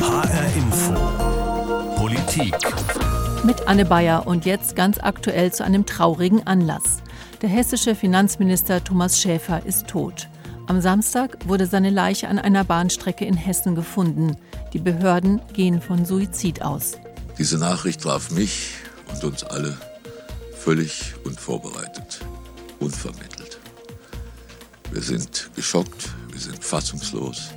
HR Info. Politik. Mit Anne Bayer und jetzt ganz aktuell zu einem traurigen Anlass. Der hessische Finanzminister Thomas Schäfer ist tot. Am Samstag wurde seine Leiche an einer Bahnstrecke in Hessen gefunden. Die Behörden gehen von Suizid aus. Diese Nachricht traf mich und uns alle völlig unvorbereitet, unvermittelt. Wir sind geschockt, wir sind fassungslos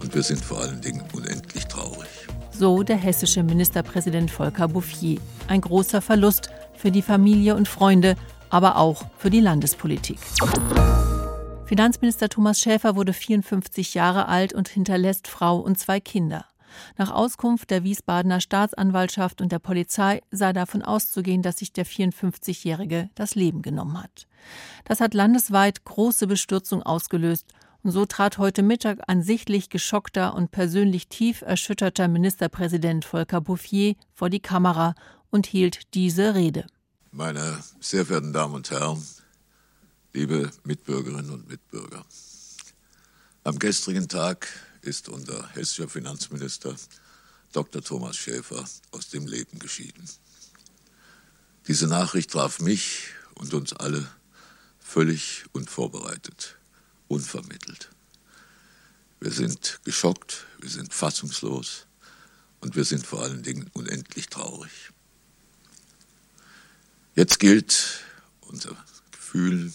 und wir sind vor allen Dingen unendlich traurig. So der hessische Ministerpräsident Volker Bouffier. Ein großer Verlust für die Familie und Freunde, aber auch für die Landespolitik. Finanzminister Thomas Schäfer wurde 54 Jahre alt und hinterlässt Frau und zwei Kinder. Nach Auskunft der Wiesbadener Staatsanwaltschaft und der Polizei sei davon auszugehen, dass sich der 54-Jährige das Leben genommen hat. Das hat landesweit große Bestürzung ausgelöst so trat heute Mittag ein sichtlich geschockter und persönlich tief erschütterter Ministerpräsident Volker Bouffier vor die Kamera und hielt diese Rede. Meine sehr verehrten Damen und Herren, liebe Mitbürgerinnen und Mitbürger, am gestrigen Tag ist unser hessischer Finanzminister Dr. Thomas Schäfer aus dem Leben geschieden. Diese Nachricht traf mich und uns alle völlig unvorbereitet unvermittelt. Wir sind geschockt, wir sind fassungslos und wir sind vor allen Dingen unendlich traurig. Jetzt gilt unser Gefühl,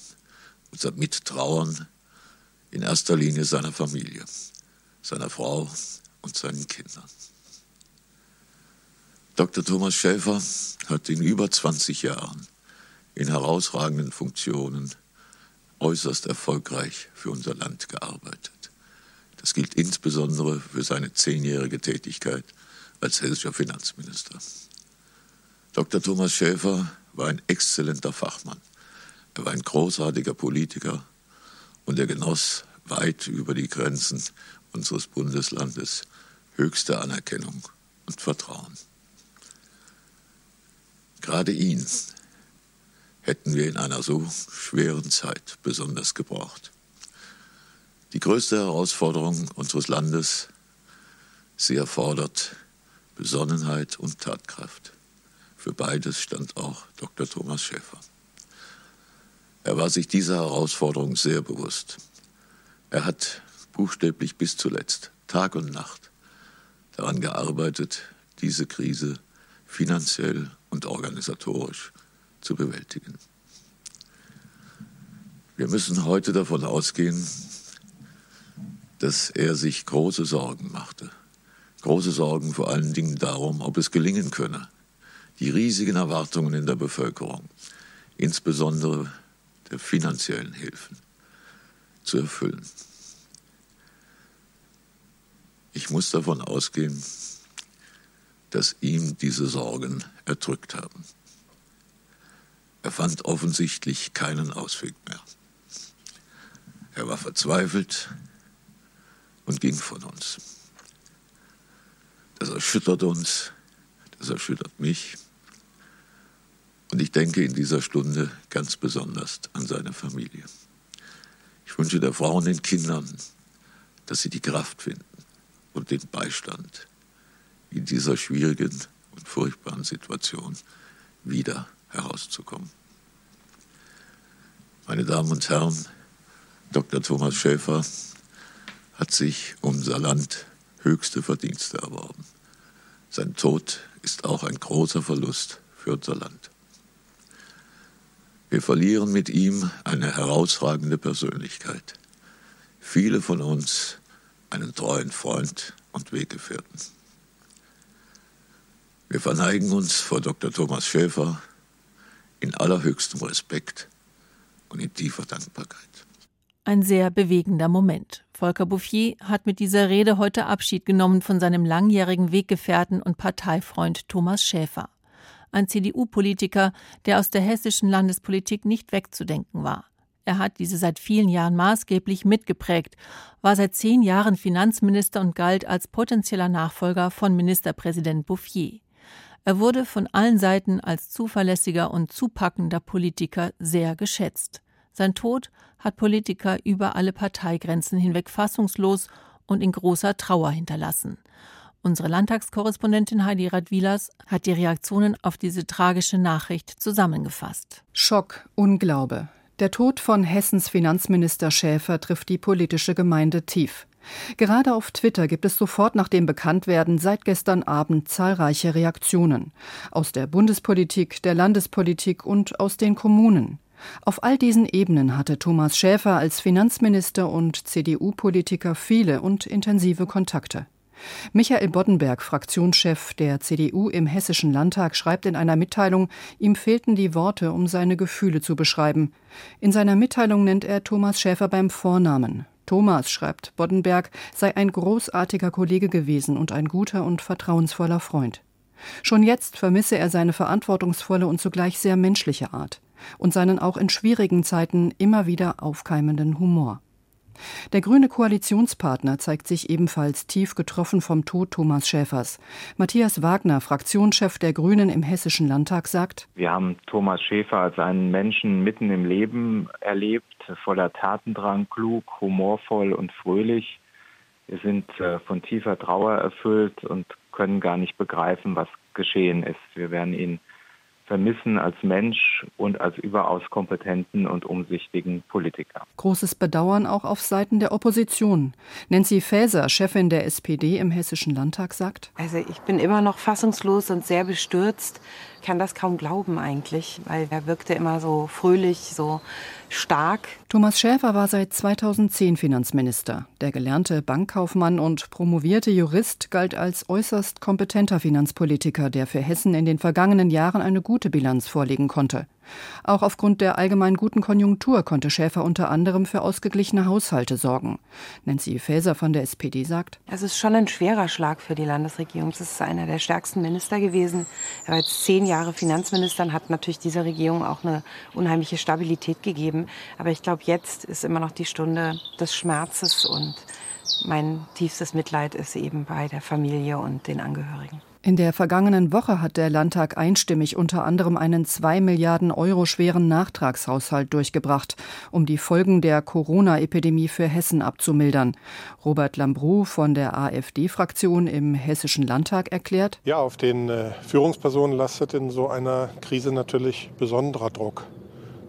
unser Mittrauern in erster Linie seiner Familie, seiner Frau und seinen Kindern. Dr. Thomas Schäfer hat in über 20 Jahren in herausragenden Funktionen äußerst erfolgreich für unser Land gearbeitet. Das gilt insbesondere für seine zehnjährige Tätigkeit als hessischer Finanzminister. Dr. Thomas Schäfer war ein exzellenter Fachmann. Er war ein großartiger Politiker und er genoss weit über die Grenzen unseres Bundeslandes höchste Anerkennung und Vertrauen. Gerade ihn hätten wir in einer so schweren Zeit besonders gebraucht. Die größte Herausforderung unseres Landes, sie erfordert Besonnenheit und Tatkraft. Für beides stand auch Dr. Thomas Schäfer. Er war sich dieser Herausforderung sehr bewusst. Er hat buchstäblich bis zuletzt, Tag und Nacht, daran gearbeitet, diese Krise finanziell und organisatorisch zu bewältigen. Wir müssen heute davon ausgehen, dass er sich große Sorgen machte. Große Sorgen vor allen Dingen darum, ob es gelingen könne, die riesigen Erwartungen in der Bevölkerung, insbesondere der finanziellen Hilfen, zu erfüllen. Ich muss davon ausgehen, dass ihm diese Sorgen erdrückt haben. Er fand offensichtlich keinen Ausweg mehr. Er war verzweifelt und ging von uns. Das erschüttert uns, das erschüttert mich. Und ich denke in dieser Stunde ganz besonders an seine Familie. Ich wünsche der Frau und den Kindern, dass sie die Kraft finden und den Beistand in dieser schwierigen und furchtbaren Situation wieder herauszukommen. Meine Damen und Herren, Dr. Thomas Schäfer hat sich um unser Land höchste Verdienste erworben. Sein Tod ist auch ein großer Verlust für unser Land. Wir verlieren mit ihm eine herausragende Persönlichkeit. Viele von uns einen treuen Freund und Weggefährten. Wir verneigen uns vor Dr. Thomas Schäfer, in allerhöchstem Respekt und in tiefer Dankbarkeit. Ein sehr bewegender Moment. Volker Bouffier hat mit dieser Rede heute Abschied genommen von seinem langjährigen Weggefährten und Parteifreund Thomas Schäfer. Ein CDU-Politiker, der aus der hessischen Landespolitik nicht wegzudenken war. Er hat diese seit vielen Jahren maßgeblich mitgeprägt, war seit zehn Jahren Finanzminister und galt als potenzieller Nachfolger von Ministerpräsident Bouffier. Er wurde von allen Seiten als zuverlässiger und zupackender Politiker sehr geschätzt. Sein Tod hat Politiker über alle Parteigrenzen hinweg fassungslos und in großer Trauer hinterlassen. Unsere Landtagskorrespondentin Heidi Radwilas hat die Reaktionen auf diese tragische Nachricht zusammengefasst. Schock, Unglaube. Der Tod von Hessens Finanzminister Schäfer trifft die politische Gemeinde tief. Gerade auf Twitter gibt es sofort nach dem Bekanntwerden seit gestern Abend zahlreiche Reaktionen. Aus der Bundespolitik, der Landespolitik und aus den Kommunen. Auf all diesen Ebenen hatte Thomas Schäfer als Finanzminister und CDU-Politiker viele und intensive Kontakte. Michael Boddenberg, Fraktionschef der CDU im Hessischen Landtag, schreibt in einer Mitteilung, ihm fehlten die Worte, um seine Gefühle zu beschreiben. In seiner Mitteilung nennt er Thomas Schäfer beim Vornamen. Thomas, schreibt Boddenberg, sei ein großartiger Kollege gewesen und ein guter und vertrauensvoller Freund. Schon jetzt vermisse er seine verantwortungsvolle und zugleich sehr menschliche Art und seinen auch in schwierigen Zeiten immer wieder aufkeimenden Humor. Der grüne Koalitionspartner zeigt sich ebenfalls tief getroffen vom Tod Thomas Schäfers. Matthias Wagner, Fraktionschef der Grünen im Hessischen Landtag, sagt: Wir haben Thomas Schäfer als einen Menschen mitten im Leben erlebt, voller Tatendrang, klug, humorvoll und fröhlich. Wir sind äh, von tiefer Trauer erfüllt und können gar nicht begreifen, was geschehen ist. Wir werden ihn vermissen als Mensch und als überaus kompetenten und umsichtigen Politiker. Großes Bedauern auch auf Seiten der Opposition. Nancy Faeser, Chefin der SPD im Hessischen Landtag, sagt: Also ich bin immer noch fassungslos und sehr bestürzt. Ich kann das kaum glauben eigentlich, weil er wirkte immer so fröhlich, so stark. Thomas Schäfer war seit 2010 Finanzminister. Der gelernte Bankkaufmann und promovierte Jurist galt als äußerst kompetenter Finanzpolitiker, der für Hessen in den vergangenen Jahren eine gute Bilanz vorlegen konnte. Auch aufgrund der allgemein guten Konjunktur konnte Schäfer unter anderem für ausgeglichene Haushalte sorgen. Nancy Faeser von der SPD sagt: Es ist schon ein schwerer Schlag für die Landesregierung. Es ist einer der stärksten Minister gewesen. Er war jetzt zehn Jahre Finanzminister und hat natürlich dieser Regierung auch eine unheimliche Stabilität gegeben. Aber ich glaube, jetzt ist immer noch die Stunde des Schmerzes und mein tiefstes Mitleid ist eben bei der Familie und den Angehörigen. In der vergangenen Woche hat der Landtag einstimmig unter anderem einen zwei Milliarden Euro schweren Nachtragshaushalt durchgebracht, um die Folgen der Corona-Epidemie für Hessen abzumildern. Robert Lambrou von der AfD-Fraktion im Hessischen Landtag erklärt: Ja, auf den äh, Führungspersonen lastet in so einer Krise natürlich besonderer Druck.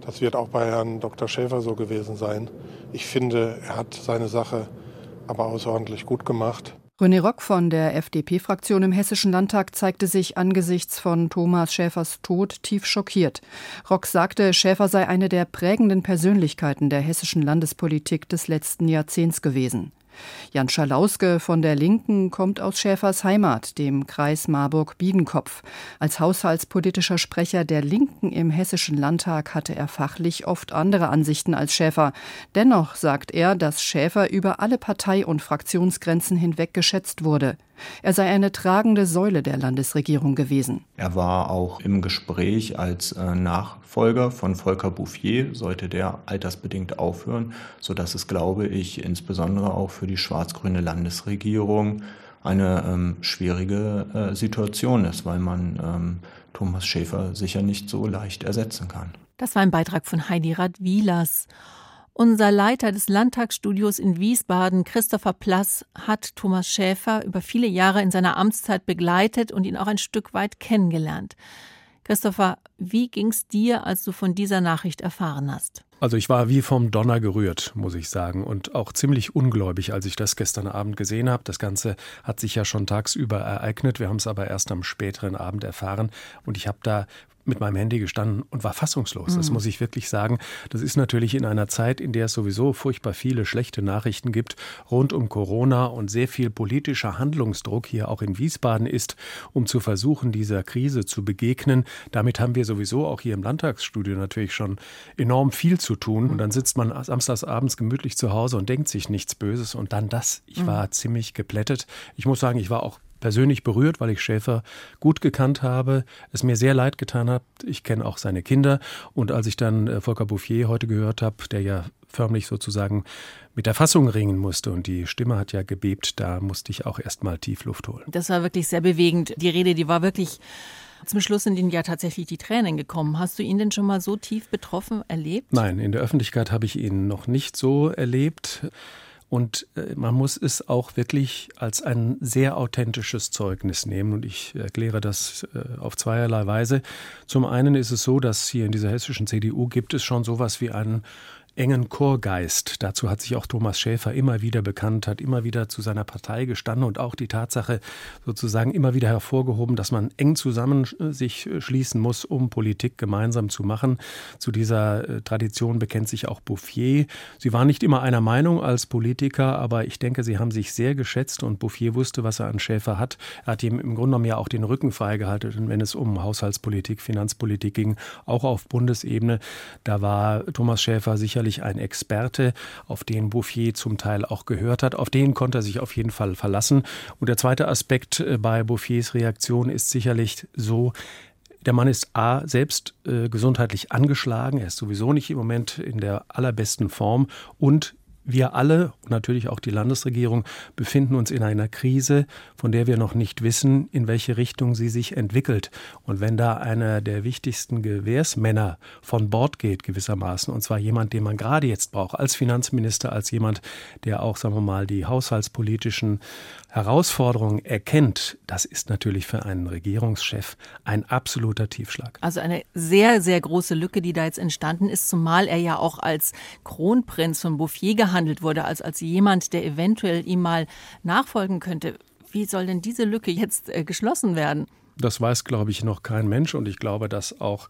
Das wird auch bei Herrn Dr. Schäfer so gewesen sein. Ich finde, er hat seine Sache aber außerordentlich gut gemacht. René Rock von der FDP-Fraktion im Hessischen Landtag zeigte sich angesichts von Thomas Schäfers Tod tief schockiert. Rock sagte, Schäfer sei eine der prägenden Persönlichkeiten der hessischen Landespolitik des letzten Jahrzehnts gewesen. Jan Schalauske von der Linken kommt aus Schäfers Heimat, dem Kreis Marburg-Biedenkopf. Als haushaltspolitischer Sprecher der Linken im Hessischen Landtag hatte er fachlich oft andere Ansichten als Schäfer. Dennoch sagt er, dass Schäfer über alle Partei- und Fraktionsgrenzen hinweg geschätzt wurde. Er sei eine tragende Säule der Landesregierung gewesen. Er war auch im Gespräch als äh, Nachfolger von Volker Bouffier, sollte der altersbedingt aufhören, sodass es, glaube ich, insbesondere auch für die schwarz-grüne Landesregierung eine ähm, schwierige äh, Situation ist, weil man ähm, Thomas Schäfer sicher nicht so leicht ersetzen kann. Das war ein Beitrag von Heidi Radwilas. Unser Leiter des Landtagsstudios in Wiesbaden, Christopher Plass, hat Thomas Schäfer über viele Jahre in seiner Amtszeit begleitet und ihn auch ein Stück weit kennengelernt. Christopher, wie ging's dir, als du von dieser Nachricht erfahren hast? Also ich war wie vom Donner gerührt, muss ich sagen, und auch ziemlich ungläubig, als ich das gestern Abend gesehen habe. Das Ganze hat sich ja schon tagsüber ereignet, wir haben es aber erst am späteren Abend erfahren und ich habe da mit meinem Handy gestanden und war fassungslos. Das mhm. muss ich wirklich sagen. Das ist natürlich in einer Zeit, in der es sowieso furchtbar viele schlechte Nachrichten gibt rund um Corona und sehr viel politischer Handlungsdruck hier auch in Wiesbaden ist, um zu versuchen, dieser Krise zu begegnen. Damit haben wir sowieso auch hier im Landtagsstudio natürlich schon enorm viel zu tun. Und dann sitzt man samstagsabends gemütlich zu Hause und denkt sich nichts Böses und dann das. Ich mhm. war ziemlich geplättet. Ich muss sagen, ich war auch persönlich berührt, weil ich Schäfer gut gekannt habe, es mir sehr leid getan hat. Ich kenne auch seine Kinder. Und als ich dann äh, Volker Bouffier heute gehört habe, der ja förmlich sozusagen mit der Fassung ringen musste und die Stimme hat ja gebebt, da musste ich auch erst mal tief Luft holen. Das war wirklich sehr bewegend. Die Rede, die war wirklich zum Schluss sind Ihnen ja tatsächlich die Tränen gekommen. Hast du ihn denn schon mal so tief betroffen erlebt? Nein, in der Öffentlichkeit habe ich ihn noch nicht so erlebt. Und äh, man muss es auch wirklich als ein sehr authentisches Zeugnis nehmen. Und ich erkläre das äh, auf zweierlei Weise. Zum einen ist es so, dass hier in dieser hessischen CDU gibt es schon sowas wie einen engen Chorgeist. Dazu hat sich auch Thomas Schäfer immer wieder bekannt, hat immer wieder zu seiner Partei gestanden und auch die Tatsache sozusagen immer wieder hervorgehoben, dass man eng zusammen äh, sich äh, schließen muss, um Politik gemeinsam zu machen. Zu dieser äh, Tradition bekennt sich auch Bouffier. Sie waren nicht immer einer Meinung als Politiker, aber ich denke, sie haben sich sehr geschätzt und Bouffier wusste, was er an Schäfer hat. Er hat ihm im Grunde genommen ja auch den Rücken freigehalten, wenn es um Haushaltspolitik, Finanzpolitik ging, auch auf Bundesebene. Da war Thomas Schäfer sicherlich sicherlich ein Experte, auf den Bouffier zum Teil auch gehört hat. Auf den konnte er sich auf jeden Fall verlassen. Und der zweite Aspekt äh, bei Bouffiers Reaktion ist sicherlich so, der Mann ist A, selbst äh, gesundheitlich angeschlagen. Er ist sowieso nicht im Moment in der allerbesten Form und wir alle, natürlich auch die Landesregierung, befinden uns in einer Krise, von der wir noch nicht wissen, in welche Richtung sie sich entwickelt. Und wenn da einer der wichtigsten Gewährsmänner von Bord geht, gewissermaßen, und zwar jemand, den man gerade jetzt braucht, als Finanzminister, als jemand, der auch, sagen wir mal, die haushaltspolitischen Herausforderungen erkennt, das ist natürlich für einen Regierungschef ein absoluter Tiefschlag. Also eine sehr, sehr große Lücke, die da jetzt entstanden ist, zumal er ja auch als Kronprinz von Bouffier gehandelt wurde, als, als jemand, der eventuell ihm mal nachfolgen könnte. Wie soll denn diese Lücke jetzt äh, geschlossen werden? Das weiß, glaube ich, noch kein Mensch und ich glaube, dass auch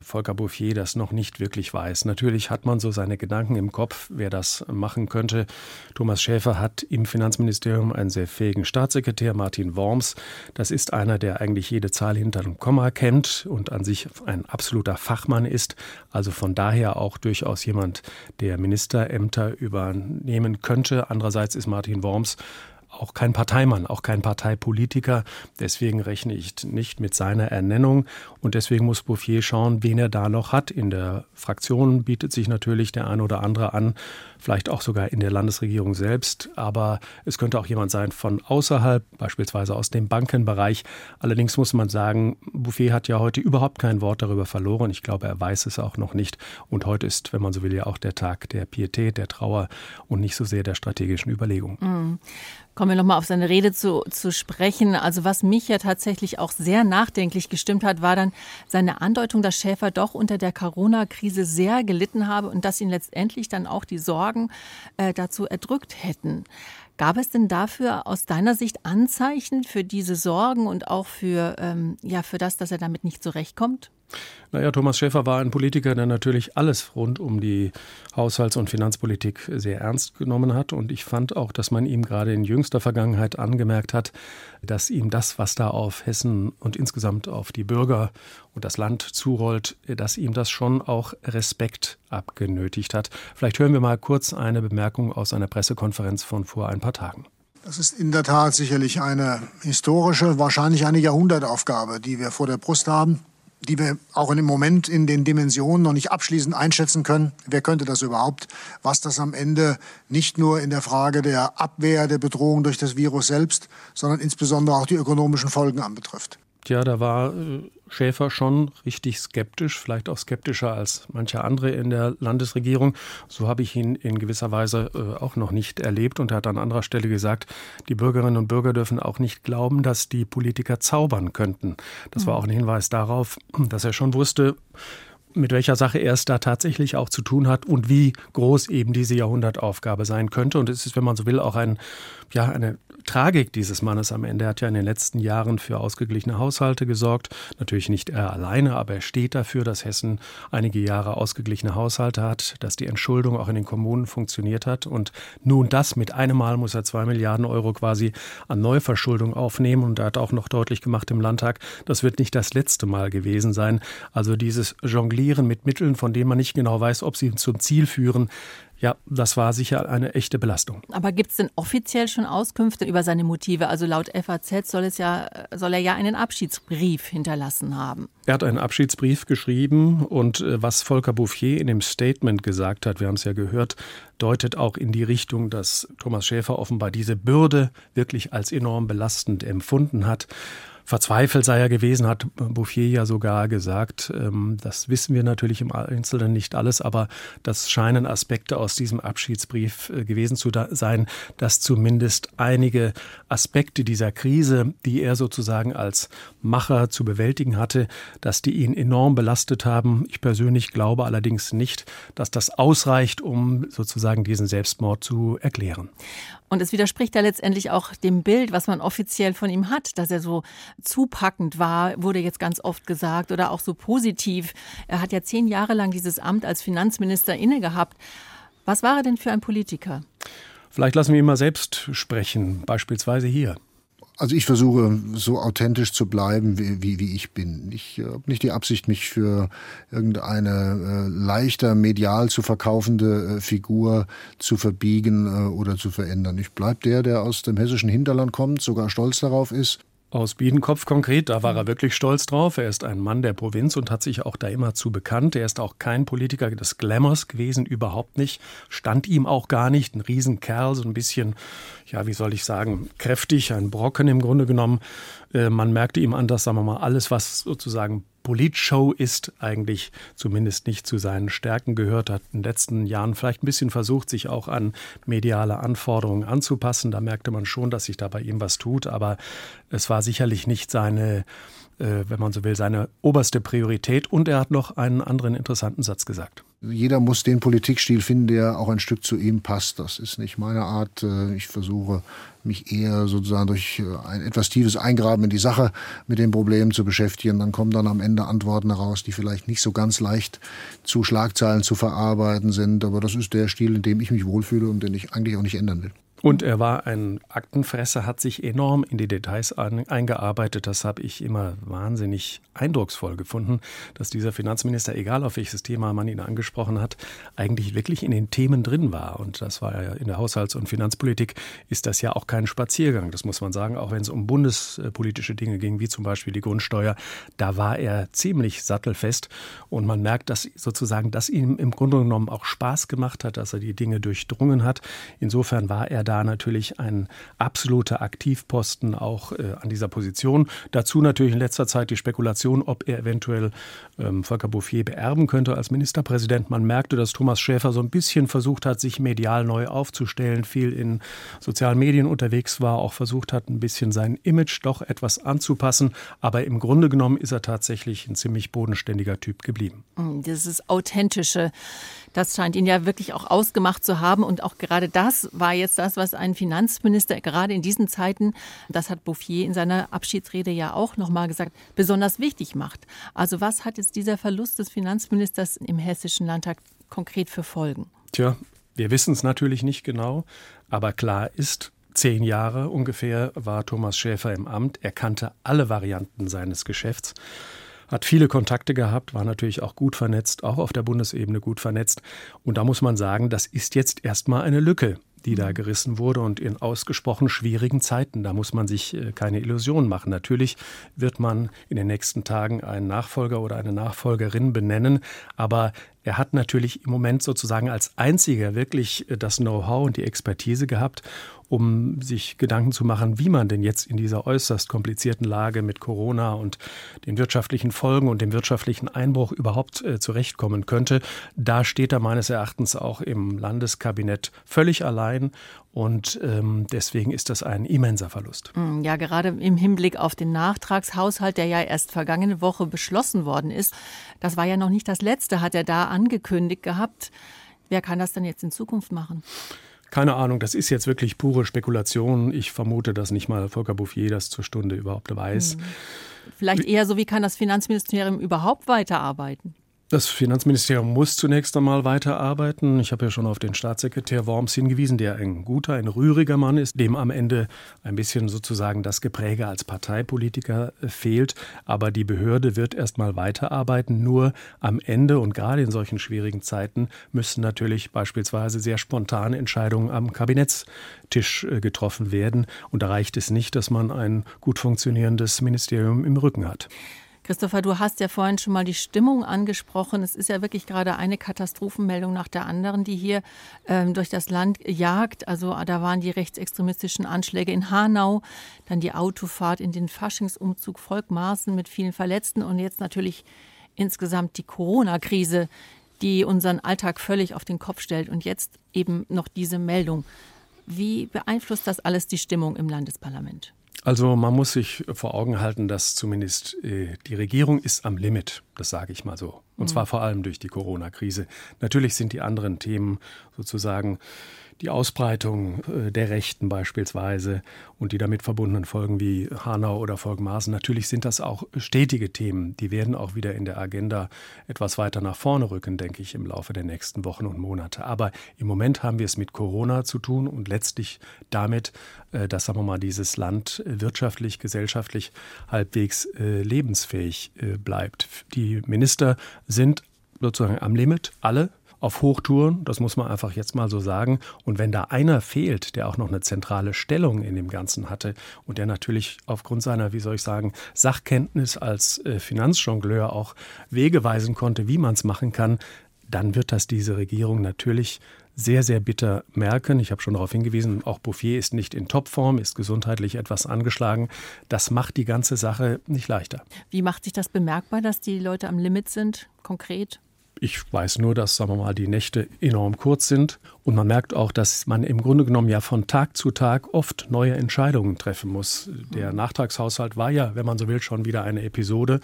Volker Bouffier das noch nicht wirklich weiß. Natürlich hat man so seine Gedanken im Kopf, wer das machen könnte. Thomas Schäfer hat im Finanzministerium einen sehr fähigen Staatssekretär, Martin Worms. Das ist einer, der eigentlich jede Zahl hinter dem Komma kennt und an sich ein absoluter Fachmann ist. Also von daher auch durchaus jemand, der Ministerämter übernehmen könnte. Andererseits ist Martin Worms auch kein Parteimann, auch kein Parteipolitiker. Deswegen rechne ich nicht mit seiner Ernennung. Und deswegen muss Bouffier schauen, wen er da noch hat. In der Fraktion bietet sich natürlich der eine oder andere an, vielleicht auch sogar in der Landesregierung selbst. Aber es könnte auch jemand sein von außerhalb, beispielsweise aus dem Bankenbereich. Allerdings muss man sagen, Bouffier hat ja heute überhaupt kein Wort darüber verloren. Ich glaube, er weiß es auch noch nicht. Und heute ist, wenn man so will, ja auch der Tag der Pietät, der Trauer und nicht so sehr der strategischen Überlegung. Mhm. Kommen wir nochmal auf seine Rede zu, zu sprechen. Also was mich ja tatsächlich auch sehr nachdenklich gestimmt hat, war dann seine Andeutung, dass Schäfer doch unter der Corona-Krise sehr gelitten habe und dass ihn letztendlich dann auch die Sorgen äh, dazu erdrückt hätten. Gab es denn dafür aus deiner Sicht Anzeichen für diese Sorgen und auch für, ähm, ja, für das, dass er damit nicht zurechtkommt? Naja, Thomas Schäfer war ein Politiker, der natürlich alles rund um die Haushalts- und Finanzpolitik sehr ernst genommen hat. Und ich fand auch, dass man ihm gerade in jüngster Vergangenheit angemerkt hat, dass ihm das, was da auf Hessen und insgesamt auf die Bürger und das Land zurollt, dass ihm das schon auch Respekt abgenötigt hat. Vielleicht hören wir mal kurz eine Bemerkung aus einer Pressekonferenz von vor ein paar Tagen. Das ist in der Tat sicherlich eine historische, wahrscheinlich eine Jahrhundertaufgabe, die wir vor der Brust haben die wir auch im Moment in den Dimensionen noch nicht abschließend einschätzen können. Wer könnte das überhaupt? Was das am Ende nicht nur in der Frage der Abwehr der Bedrohung durch das Virus selbst, sondern insbesondere auch die ökonomischen Folgen anbetrifft. Ja, da war äh, Schäfer schon richtig skeptisch, vielleicht auch skeptischer als manche andere in der Landesregierung. So habe ich ihn in gewisser Weise äh, auch noch nicht erlebt. Und er hat an anderer Stelle gesagt, die Bürgerinnen und Bürger dürfen auch nicht glauben, dass die Politiker zaubern könnten. Das war mhm. auch ein Hinweis darauf, dass er schon wusste, mit welcher Sache er es da tatsächlich auch zu tun hat und wie groß eben diese Jahrhundertaufgabe sein könnte. Und es ist, wenn man so will, auch ein, ja, eine Tragik dieses Mannes am Ende. Er hat ja in den letzten Jahren für ausgeglichene Haushalte gesorgt. Natürlich nicht er alleine, aber er steht dafür, dass Hessen einige Jahre ausgeglichene Haushalte hat, dass die Entschuldung auch in den Kommunen funktioniert hat. Und nun das mit einem Mal muss er zwei Milliarden Euro quasi an Neuverschuldung aufnehmen. Und er hat auch noch deutlich gemacht im Landtag, das wird nicht das letzte Mal gewesen sein. Also dieses Jonglieren mit Mitteln, von denen man nicht genau weiß, ob sie zum Ziel führen, ja, das war sicher eine echte Belastung. Aber gibt es denn offiziell schon Auskünfte über seine Motive? Also laut FAZ soll, es ja, soll er ja einen Abschiedsbrief hinterlassen haben. Er hat einen Abschiedsbrief geschrieben und äh, was Volker Bouffier in dem Statement gesagt hat, wir haben es ja gehört, deutet auch in die Richtung, dass Thomas Schäfer offenbar diese Bürde wirklich als enorm belastend empfunden hat. Verzweifelt sei er gewesen, hat Bouffier ja sogar gesagt. Ähm, das wissen wir natürlich im Einzelnen nicht alles, aber das scheinen Aspekte aus diesem Abschiedsbrief äh, gewesen zu sein, dass zumindest einige Aspekte dieser Krise, die er sozusagen als Macher zu bewältigen hatte, dass die ihn enorm belastet haben. Ich persönlich glaube allerdings nicht, dass das ausreicht, um sozusagen diesen Selbstmord zu erklären. Und es widerspricht ja letztendlich auch dem Bild, was man offiziell von ihm hat, dass er so zupackend war, wurde jetzt ganz oft gesagt, oder auch so positiv. Er hat ja zehn Jahre lang dieses Amt als Finanzminister inne gehabt. Was war er denn für ein Politiker? Vielleicht lassen wir ihn mal selbst sprechen, beispielsweise hier. Also ich versuche so authentisch zu bleiben, wie, wie, wie ich bin. Ich habe nicht die Absicht, mich für irgendeine äh, leichter medial zu verkaufende äh, Figur zu verbiegen äh, oder zu verändern. Ich bleib der, der aus dem hessischen Hinterland kommt, sogar stolz darauf ist, aus Biedenkopf konkret, da war er wirklich stolz drauf. Er ist ein Mann der Provinz und hat sich auch da immer zu bekannt. Er ist auch kein Politiker des Glamours gewesen, überhaupt nicht. Stand ihm auch gar nicht. Ein Riesenkerl, so ein bisschen, ja, wie soll ich sagen, kräftig, ein Brocken im Grunde genommen. Äh, man merkte ihm an, dass, sagen wir mal, alles, was sozusagen Politshow ist, eigentlich zumindest nicht zu seinen Stärken gehört, hat in den letzten Jahren vielleicht ein bisschen versucht, sich auch an mediale Anforderungen anzupassen. Da merkte man schon, dass sich da bei ihm was tut, aber es war sicherlich nicht seine äh, wenn man so will, seine oberste Priorität. Und er hat noch einen anderen interessanten Satz gesagt. Jeder muss den Politikstil finden, der auch ein Stück zu ihm passt. Das ist nicht meine Art. Äh, ich versuche mich eher sozusagen durch äh, ein etwas tiefes Eingraben in die Sache mit den Problemen zu beschäftigen. Dann kommen dann am Ende Antworten heraus, die vielleicht nicht so ganz leicht zu Schlagzeilen zu verarbeiten sind. Aber das ist der Stil, in dem ich mich wohlfühle und den ich eigentlich auch nicht ändern will. Und er war ein Aktenfresser, hat sich enorm in die Details eingearbeitet. Das habe ich immer wahnsinnig eindrucksvoll gefunden, dass dieser Finanzminister, egal auf welches Thema man ihn angesprochen hat, eigentlich wirklich in den Themen drin war. Und das war ja in der Haushalts- und Finanzpolitik ist das ja auch kein Spaziergang. Das muss man sagen, auch wenn es um bundespolitische Dinge ging, wie zum Beispiel die Grundsteuer, da war er ziemlich sattelfest. Und man merkt, dass sozusagen das ihm im Grunde genommen auch Spaß gemacht hat, dass er die Dinge durchdrungen hat. Insofern war er da da natürlich ein absoluter Aktivposten auch äh, an dieser Position. Dazu natürlich in letzter Zeit die Spekulation, ob er eventuell ähm, Volker Bouffier beerben könnte als Ministerpräsident. Man merkte, dass Thomas Schäfer so ein bisschen versucht hat, sich medial neu aufzustellen, viel in sozialen Medien unterwegs war, auch versucht hat, ein bisschen sein Image doch etwas anzupassen. Aber im Grunde genommen ist er tatsächlich ein ziemlich bodenständiger Typ geblieben. Mm, dieses authentische, das scheint ihn ja wirklich auch ausgemacht zu haben. Und auch gerade das war jetzt das, was was ein Finanzminister gerade in diesen Zeiten, das hat Bouffier in seiner Abschiedsrede ja auch nochmal gesagt, besonders wichtig macht. Also was hat jetzt dieser Verlust des Finanzministers im Hessischen Landtag konkret für Folgen? Tja, wir wissen es natürlich nicht genau, aber klar ist, zehn Jahre ungefähr war Thomas Schäfer im Amt. Er kannte alle Varianten seines Geschäfts hat viele Kontakte gehabt, war natürlich auch gut vernetzt, auch auf der Bundesebene gut vernetzt. Und da muss man sagen, das ist jetzt erstmal eine Lücke die da gerissen wurde und in ausgesprochen schwierigen Zeiten. Da muss man sich äh, keine Illusionen machen. Natürlich wird man in den nächsten Tagen einen Nachfolger oder eine Nachfolgerin benennen, aber er hat natürlich im Moment sozusagen als einziger wirklich äh, das Know-how und die Expertise gehabt, um sich Gedanken zu machen, wie man denn jetzt in dieser äußerst komplizierten Lage mit Corona und den wirtschaftlichen Folgen und dem wirtschaftlichen Einbruch überhaupt äh, zurechtkommen könnte. Da steht er meines Erachtens auch im Landeskabinett völlig allein und ähm, deswegen ist das ein immenser Verlust. Mm, ja, gerade im Hinblick auf den Nachtragshaushalt, der ja erst vergangene Woche beschlossen worden ist. Das war ja noch nicht das letzte, hat er da angekündigt gehabt. Wer kann das dann jetzt in Zukunft machen? Keine Ahnung, das ist jetzt wirklich pure Spekulation. Ich vermute, dass nicht mal Volker Bouffier das zur Stunde überhaupt weiß. Hm. Vielleicht eher so, wie kann das Finanzministerium überhaupt weiterarbeiten? Das Finanzministerium muss zunächst einmal weiterarbeiten. Ich habe ja schon auf den Staatssekretär Worms hingewiesen, der ein guter, ein rühriger Mann ist, dem am Ende ein bisschen sozusagen das Gepräge als Parteipolitiker fehlt. Aber die Behörde wird erst mal weiterarbeiten. Nur am Ende und gerade in solchen schwierigen Zeiten müssen natürlich beispielsweise sehr spontane Entscheidungen am Kabinettstisch äh, getroffen werden. Und da reicht es nicht, dass man ein gut funktionierendes Ministerium im Rücken hat. Christopher, du hast ja vorhin schon mal die Stimmung angesprochen. Es ist ja wirklich gerade eine Katastrophenmeldung nach der anderen, die hier ähm, durch das Land jagt. Also da waren die rechtsextremistischen Anschläge in Hanau, dann die Autofahrt in den Faschingsumzug Volkmaßen mit vielen Verletzten und jetzt natürlich insgesamt die Corona-Krise, die unseren Alltag völlig auf den Kopf stellt und jetzt eben noch diese Meldung. Wie beeinflusst das alles die Stimmung im Landesparlament? Also man muss sich vor Augen halten, dass zumindest äh, die Regierung ist am Limit, das sage ich mal so. Und mhm. zwar vor allem durch die Corona-Krise. Natürlich sind die anderen Themen sozusagen die Ausbreitung äh, der Rechten beispielsweise und die damit verbundenen Folgen wie Hanau oder Folgenmaßen. Natürlich sind das auch stetige Themen. Die werden auch wieder in der Agenda etwas weiter nach vorne rücken, denke ich, im Laufe der nächsten Wochen und Monate. Aber im Moment haben wir es mit Corona zu tun und letztlich damit, äh, dass, sagen wir mal, dieses Land wirtschaftlich, gesellschaftlich halbwegs äh, lebensfähig bleibt. Die Minister sind sozusagen am Limit, alle auf Hochtouren, das muss man einfach jetzt mal so sagen. Und wenn da einer fehlt, der auch noch eine zentrale Stellung in dem Ganzen hatte und der natürlich aufgrund seiner, wie soll ich sagen, Sachkenntnis als äh, Finanzjongleur auch Wege weisen konnte, wie man es machen kann, dann wird das diese Regierung natürlich sehr, sehr bitter merken. Ich habe schon darauf hingewiesen, auch Bouffier ist nicht in Topform, ist gesundheitlich etwas angeschlagen. Das macht die ganze Sache nicht leichter. Wie macht sich das bemerkbar, dass die Leute am Limit sind, konkret? Ich weiß nur, dass, sagen wir mal, die Nächte enorm kurz sind. Und man merkt auch, dass man im Grunde genommen ja von Tag zu Tag oft neue Entscheidungen treffen muss. Der Nachtragshaushalt war ja, wenn man so will, schon wieder eine Episode.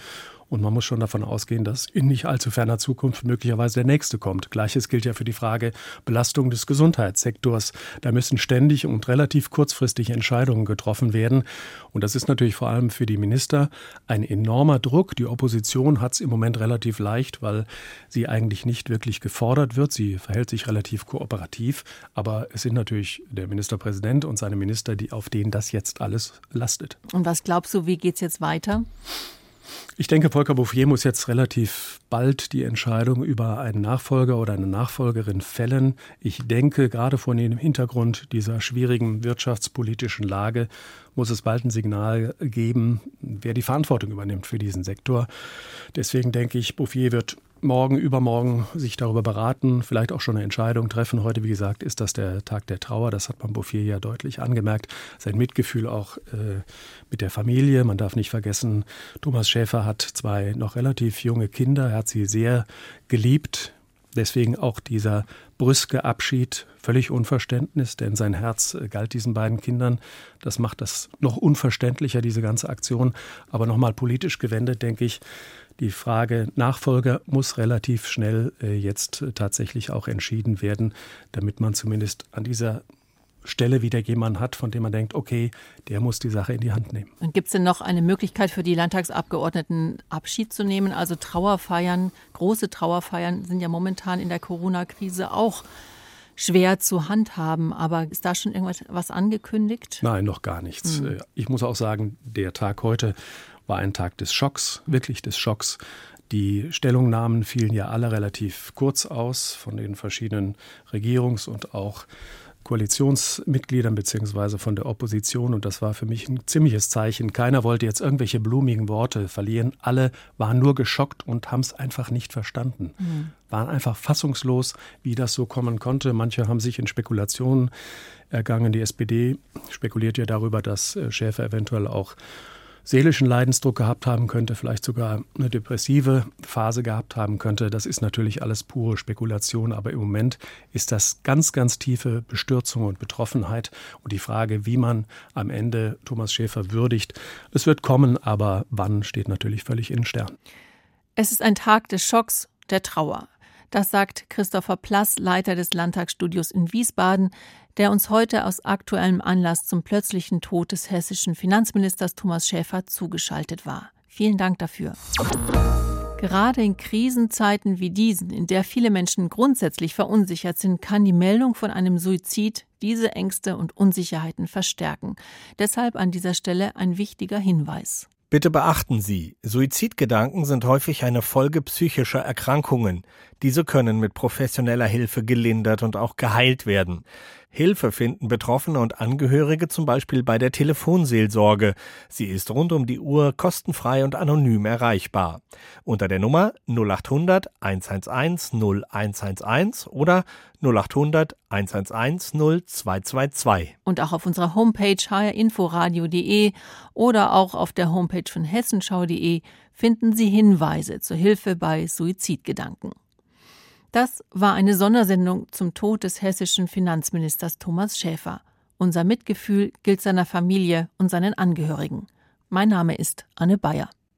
Und man muss schon davon ausgehen, dass in nicht allzu ferner Zukunft möglicherweise der nächste kommt. Gleiches gilt ja für die Frage Belastung des Gesundheitssektors. Da müssen ständig und relativ kurzfristig Entscheidungen getroffen werden. Und das ist natürlich vor allem für die Minister ein enormer Druck. Die Opposition hat es im Moment relativ leicht, weil sie eigentlich nicht wirklich gefordert wird. Sie verhält sich relativ kooperativ. Aber es sind natürlich der Ministerpräsident und seine Minister, die auf denen das jetzt alles lastet. Und was glaubst du, wie geht es jetzt weiter? Ich denke, Volker Bouffier muss jetzt relativ bald die Entscheidung über einen Nachfolger oder eine Nachfolgerin fällen. Ich denke, gerade vor dem Hintergrund dieser schwierigen wirtschaftspolitischen Lage muss es bald ein Signal geben, wer die Verantwortung übernimmt für diesen Sektor. Deswegen denke ich, Bouffier wird morgen, übermorgen sich darüber beraten, vielleicht auch schon eine Entscheidung treffen. Heute, wie gesagt, ist das der Tag der Trauer. Das hat man Bouffier ja deutlich angemerkt. Sein Mitgefühl auch äh, mit der Familie. Man darf nicht vergessen, Thomas Schäfer hat zwei noch relativ junge Kinder. Er hat sie sehr geliebt. Deswegen auch dieser brüske Abschied, völlig Unverständnis, denn sein Herz äh, galt diesen beiden Kindern. Das macht das noch unverständlicher, diese ganze Aktion. Aber nochmal politisch gewendet, denke ich, die Frage Nachfolger muss relativ schnell äh, jetzt äh, tatsächlich auch entschieden werden, damit man zumindest an dieser Stelle wieder jemanden hat, von dem man denkt, okay, der muss die Sache in die Hand nehmen. Und gibt es denn noch eine Möglichkeit für die Landtagsabgeordneten, Abschied zu nehmen? Also Trauerfeiern, große Trauerfeiern sind ja momentan in der Corona-Krise auch schwer zu handhaben. Aber ist da schon irgendwas was angekündigt? Nein, noch gar nichts. Hm. Äh, ich muss auch sagen, der Tag heute war ein Tag des Schocks, wirklich des Schocks. Die Stellungnahmen fielen ja alle relativ kurz aus von den verschiedenen Regierungs- und auch Koalitionsmitgliedern beziehungsweise von der Opposition. Und das war für mich ein ziemliches Zeichen. Keiner wollte jetzt irgendwelche blumigen Worte verlieren. Alle waren nur geschockt und haben es einfach nicht verstanden. Mhm. Waren einfach fassungslos, wie das so kommen konnte. Manche haben sich in Spekulationen ergangen. Die SPD spekuliert ja darüber, dass äh, Schäfer eventuell auch seelischen Leidensdruck gehabt haben könnte, vielleicht sogar eine depressive Phase gehabt haben könnte. Das ist natürlich alles pure Spekulation, aber im Moment ist das ganz, ganz tiefe Bestürzung und Betroffenheit und die Frage, wie man am Ende Thomas Schäfer würdigt. Es wird kommen, aber wann steht natürlich völlig in den Sternen. Es ist ein Tag des Schocks, der Trauer. Das sagt Christopher Plass, Leiter des Landtagsstudios in Wiesbaden, der uns heute aus aktuellem Anlass zum plötzlichen Tod des hessischen Finanzministers Thomas Schäfer zugeschaltet war. Vielen Dank dafür. Gerade in Krisenzeiten wie diesen, in der viele Menschen grundsätzlich verunsichert sind, kann die Meldung von einem Suizid diese Ängste und Unsicherheiten verstärken. Deshalb an dieser Stelle ein wichtiger Hinweis. Bitte beachten Sie, Suizidgedanken sind häufig eine Folge psychischer Erkrankungen. Diese können mit professioneller Hilfe gelindert und auch geheilt werden. Hilfe finden Betroffene und Angehörige zum Beispiel bei der Telefonseelsorge. Sie ist rund um die Uhr kostenfrei und anonym erreichbar. Unter der Nummer 0800 111 0111 oder 0800 111 0222. Und auch auf unserer Homepage hrinforadio.de oder auch auf der Homepage von hessenschau.de finden Sie Hinweise zur Hilfe bei Suizidgedanken. Das war eine Sondersendung zum Tod des hessischen Finanzministers Thomas Schäfer. Unser Mitgefühl gilt seiner Familie und seinen Angehörigen. Mein Name ist Anne Bayer.